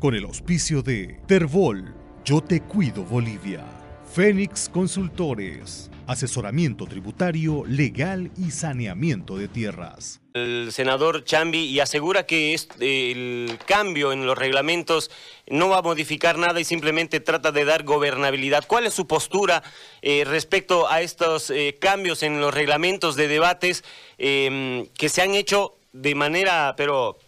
con el auspicio de Terbol, Yo Te Cuido Bolivia, Fénix Consultores, asesoramiento tributario, legal y saneamiento de tierras. El senador Chambi y asegura que el cambio en los reglamentos no va a modificar nada y simplemente trata de dar gobernabilidad. ¿Cuál es su postura eh, respecto a estos eh, cambios en los reglamentos de debates em, que se han hecho de manera, pero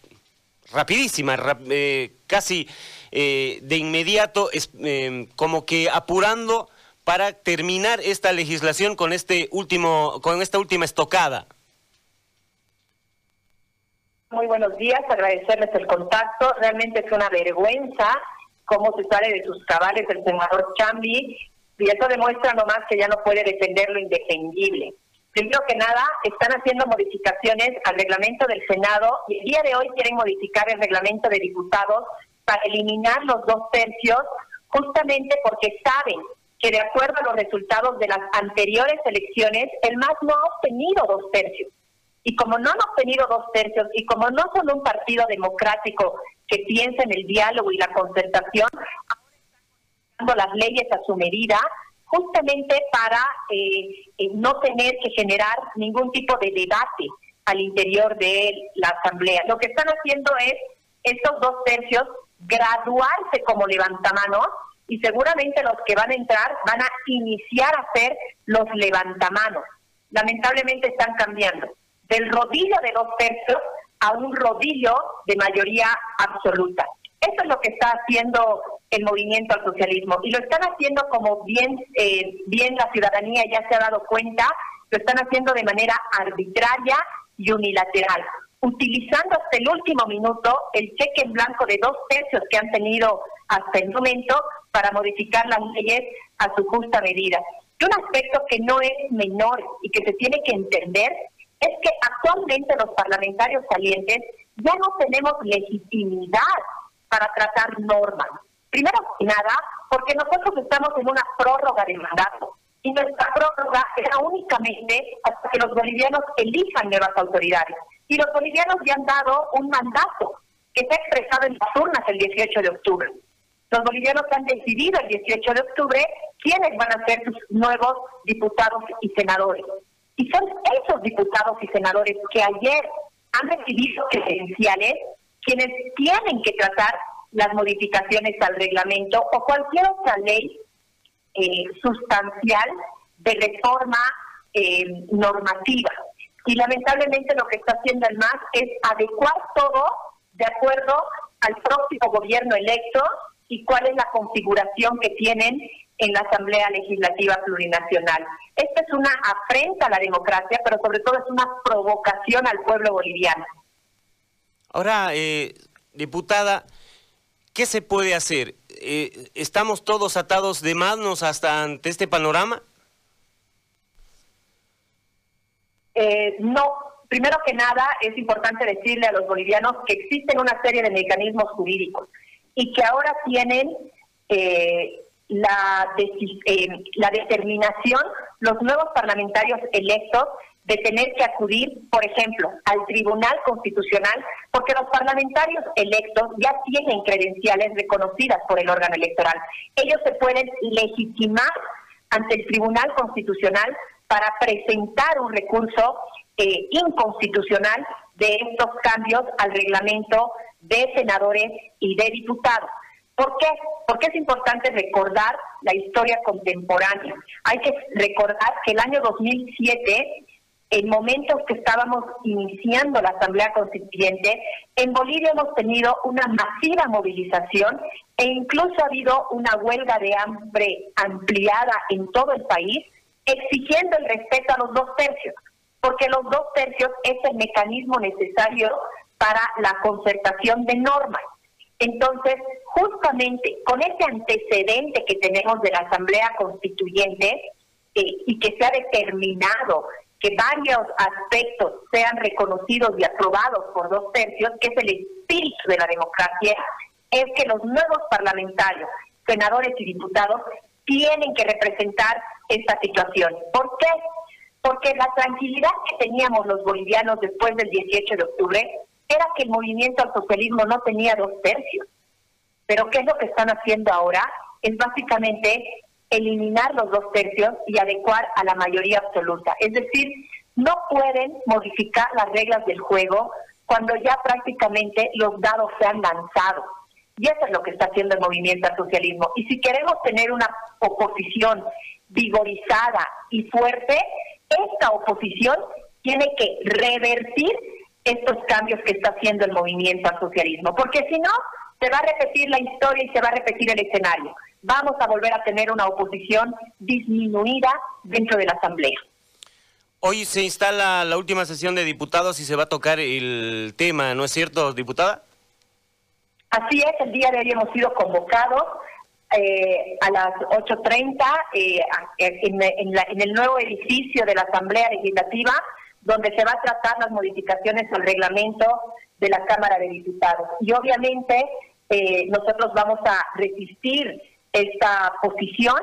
rapidísima, eh, casi eh, de inmediato, es, em, como que apurando para terminar esta legislación con este último, con esta última estocada. Muy buenos días, agradecerles el contacto. Realmente es una vergüenza cómo se sale de sus cabales el senador Chambi y eso demuestra nomás que ya no puede defender lo indefendible. Primero que nada, están haciendo modificaciones al reglamento del Senado y el día de hoy quieren modificar el reglamento de diputados para eliminar los dos tercios, justamente porque saben que de acuerdo a los resultados de las anteriores elecciones, el MAS no ha obtenido dos tercios. Y como no han obtenido dos tercios y como no son un partido democrático que piensa en el diálogo y la concertación, las leyes a su medida justamente para eh, eh, no tener que generar ningún tipo de debate al interior de la Asamblea. Lo que están haciendo es estos dos tercios graduarse como levantamanos y seguramente los que van a entrar van a iniciar a hacer los levantamanos. Lamentablemente están cambiando del rodillo de dos tercios a un rodillo de mayoría absoluta. Eso es lo que está haciendo el movimiento al socialismo y lo están haciendo como bien, eh, bien la ciudadanía ya se ha dado cuenta, lo están haciendo de manera arbitraria y unilateral, utilizando hasta el último minuto el cheque en blanco de dos tercios que han tenido hasta el momento para modificar las leyes a su justa medida. Y un aspecto que no es menor y que se tiene que entender es que actualmente los parlamentarios salientes ya no tenemos legitimidad para tratar normas. Primero que nada, porque nosotros estamos en una prórroga de mandato y nuestra prórroga era únicamente hasta que los bolivianos elijan nuevas autoridades. Y los bolivianos ya han dado un mandato que se ha expresado en las urnas el 18 de octubre. Los bolivianos han decidido el 18 de octubre quiénes van a ser sus nuevos diputados y senadores. Y son esos diputados y senadores que ayer han recibido credenciales quienes tienen que tratar las modificaciones al reglamento o cualquier otra ley eh, sustancial de reforma eh, normativa. Y lamentablemente lo que está haciendo el MAS es adecuar todo de acuerdo al próximo gobierno electo y cuál es la configuración que tienen en la Asamblea Legislativa Plurinacional. Esta es una afrenta a la democracia, pero sobre todo es una provocación al pueblo boliviano. Ahora, eh, diputada, ¿qué se puede hacer? Eh, ¿Estamos todos atados de manos hasta ante este panorama? Eh, no. Primero que nada, es importante decirle a los bolivianos que existen una serie de mecanismos jurídicos y que ahora tienen la, la determinación los nuevos parlamentarios electos de tener que acudir, por ejemplo, al Tribunal Constitucional, porque los parlamentarios electos ya tienen credenciales reconocidas por el órgano electoral. Ellos se pueden legitimar ante el Tribunal Constitucional para presentar un recurso eh, inconstitucional de estos cambios al reglamento de senadores y de diputados. ¿Por qué? Porque es importante recordar la historia contemporánea. Hay que recordar que el año 2007 en momentos que estábamos iniciando la Asamblea Constituyente, en Bolivia hemos tenido una masiva movilización e incluso ha habido una huelga de hambre ampliada en todo el país, exigiendo el respeto a los dos tercios, porque los dos tercios es el mecanismo necesario para la concertación de normas. Entonces, justamente con ese antecedente que tenemos de la Asamblea Constituyente eh, y que se ha determinado que varios aspectos sean reconocidos y aprobados por dos tercios, que es el espíritu de la democracia, es que los nuevos parlamentarios, senadores y diputados, tienen que representar esta situación. ¿Por qué? Porque la tranquilidad que teníamos los bolivianos después del 18 de octubre era que el movimiento al socialismo no tenía dos tercios. Pero ¿qué es lo que están haciendo ahora? Es básicamente eliminar los dos tercios y adecuar a la mayoría absoluta. Es decir, no pueden modificar las reglas del juego cuando ya prácticamente los dados se han lanzado. Y eso es lo que está haciendo el movimiento al socialismo. Y si queremos tener una oposición vigorizada y fuerte, esta oposición tiene que revertir estos cambios que está haciendo el movimiento al socialismo, porque si no, se va a repetir la historia y se va a repetir el escenario. Vamos a volver a tener una oposición disminuida dentro de la Asamblea. Hoy se instala la última sesión de diputados y se va a tocar el tema, ¿no es cierto, diputada? Así es, el día de hoy hemos sido convocados eh, a las 8.30 eh, en, en el nuevo edificio de la Asamblea Legislativa, donde se va a tratar las modificaciones al reglamento de la Cámara de Diputados. Y obviamente eh, nosotros vamos a resistir esta posición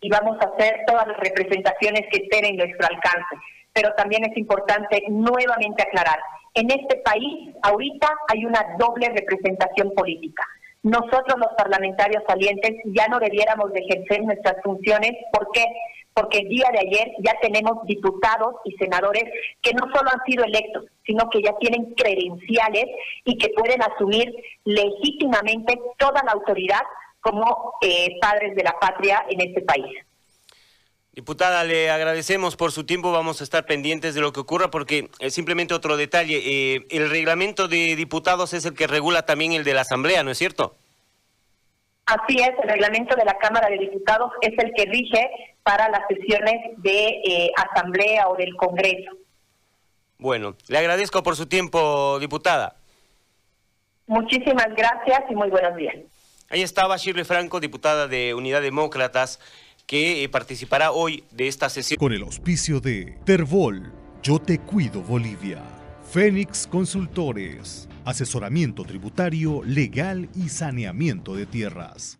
y vamos a hacer todas las representaciones que estén en nuestro alcance. Pero también es importante nuevamente aclarar, en este país ahorita hay una doble representación política. Nosotros los parlamentarios salientes ya no debiéramos de ejercer nuestras funciones. ¿Por qué? Porque el día de ayer ya tenemos diputados y senadores que no solo han sido electos, sino que ya tienen credenciales y que pueden asumir legítimamente toda la autoridad como eh, padres de la patria en este país. Diputada, le agradecemos por su tiempo, vamos a estar pendientes de lo que ocurra porque eh, simplemente otro detalle, eh, el reglamento de diputados es el que regula también el de la Asamblea, ¿no es cierto? Así es, el reglamento de la Cámara de Diputados es el que rige para las sesiones de Asamblea o del Congreso. Bueno, le agradezco por su tiempo, diputada. Muchísimas gracias y muy buenos días. Ahí estaba Shirley Franco, diputada de Unidad Demócratas, que eh, participará hoy de esta sesión. Con el auspicio de Terbol, Yo Te Cuido Bolivia, Fénix Consultores, asesoramiento tributario, legal y saneamiento de tierras.